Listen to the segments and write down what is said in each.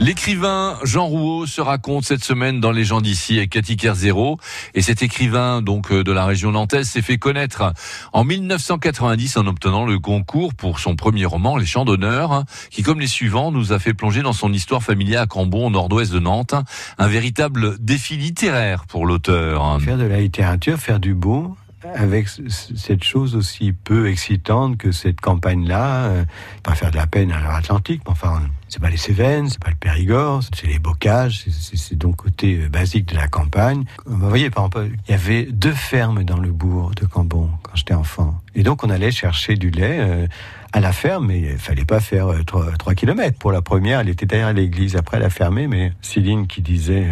L'écrivain Jean Rouault se raconte cette semaine dans Les gens d'ici avec Cathy Kerzero. Et cet écrivain donc euh, de la région nantaise s'est fait connaître en 1990 en obtenant le concours pour son premier roman, Les Chants d'honneur, qui comme les suivants nous a fait plonger dans son histoire familiale à Cambon, au nord-ouest de Nantes. Un véritable défi littéraire pour l'auteur. Faire de la littérature, faire du beau, avec cette chose aussi peu excitante que cette campagne-là, euh, pas faire de la peine à l'Atlantique, mais enfin, c'est pas les Cévennes, c'est pas le Périgord, c'est les bocages, c'est donc côté euh, basique de la campagne. Vous voyez, par exemple, il y avait deux fermes dans le bourg de Cambon quand j'étais enfant. Et donc, on allait chercher du lait euh, à la ferme, mais il fallait pas faire 3, 3 km. Pour la première, elle était derrière l'église, après elle a fermé, mais Céline qui disait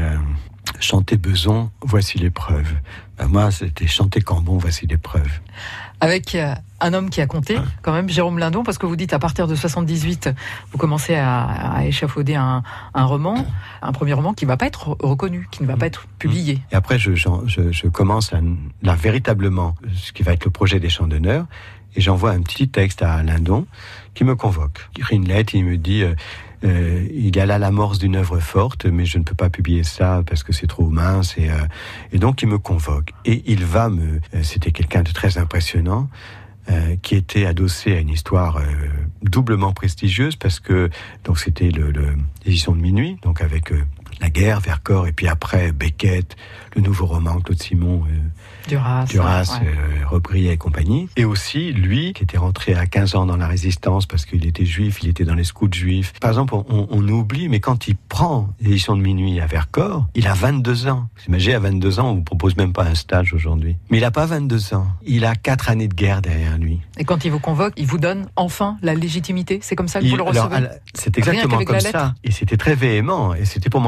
chanter Beson, voici l'épreuve. Ben moi, c'était chanter Cambon, voici l'épreuve. Avec euh, un homme qui a compté, quand même, Jérôme Lindon, parce que vous dites à partir de 78, vous commencez à, échafauder un, roman, un premier roman qui ne va pas être reconnu, qui ne va pas être publié. Et après, je, je, commence là véritablement ce qui va être le projet des chants d'honneur, et j'envoie un petit texte à Lindon qui me convoque. Il écrit une lettre, il me dit euh, euh, il y a là l'amorce d'une œuvre forte, mais je ne peux pas publier ça parce que c'est trop mince. Et, euh, donc il me convoque. Et il va me... C'était quelqu'un de très impressionnant. Qui était adossé à une histoire doublement prestigieuse parce que donc c'était l'édition de minuit donc avec la guerre, Vercors, et puis après Beckett, le nouveau roman Claude Simon, euh, Duras, Duras euh, et compagnie. Et aussi lui, qui était rentré à 15 ans dans la résistance parce qu'il était juif, il était dans les scouts juifs. Par exemple, on, oublie, mais quand il prend l'édition de minuit à Vercors, il a 22 ans. Vous imaginez, à 22 ans, on vous propose même pas un stage aujourd'hui. Mais il n'a pas 22 ans. Il a 4 années de guerre derrière lui. Et quand il vous convoque, il vous donne enfin la légitimité C'est comme ça que vous le recevez C'est exactement comme ça. Et c'était très véhément. Et c'était pour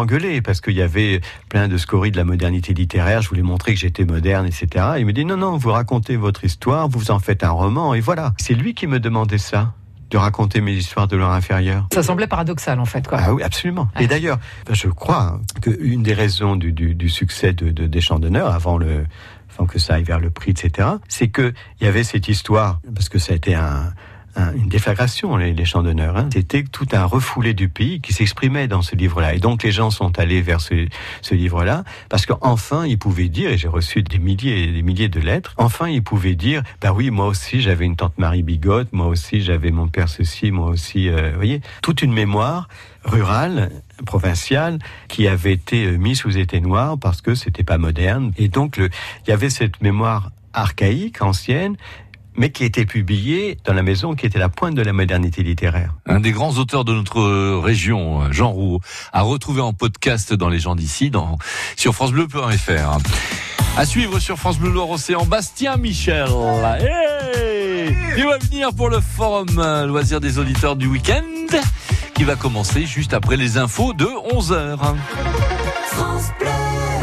parce qu'il y avait plein de scories de la modernité littéraire. Je voulais montrer que j'étais moderne, etc. Il me dit non, non, vous racontez votre histoire, vous en faites un roman, et voilà. C'est lui qui me demandait ça de raconter mes histoires de l'heure inférieure. Ça semblait paradoxal en fait. Quoi. Ah oui, absolument. Et d'ailleurs, je crois qu'une des raisons du, succès de, des Chants d'honneur avant le avant que ça aille vers le prix, etc., c'est qu'il y avait cette histoire, parce que ça a été un, une déflagration, les, chants d'honneur. Hein. C'était tout un refoulé du pays qui s'exprimait dans ce livre-là. Et donc les gens sont allés vers ce, ce livre-là parce qu'enfin ils pouvaient dire, et j'ai reçu des milliers et des milliers de lettres, enfin ils pouvaient dire, bah oui, moi aussi j'avais une tante Marie Bigotte, moi aussi j'avais mon père ceci, moi aussi, euh, vous voyez, toute une mémoire rurale, provinciale, qui avait été euh, mise sous été noir parce que c'était pas moderne. Et donc il y avait cette mémoire archaïque, ancienne, mais qui était publié dans la maison qui était la pointe de la modernité littéraire. Un des grands auteurs de notre région, Jean Roux, a retrouvé en podcast dans Les gens d'ici, dans, sur francebleu.fr. À suivre sur France Bleu Loire Océan, Bastien Michel. Il va venir pour le forum euh, loisir des auditeurs du week-end qui va commencer juste après les infos de 11h. France Bleu.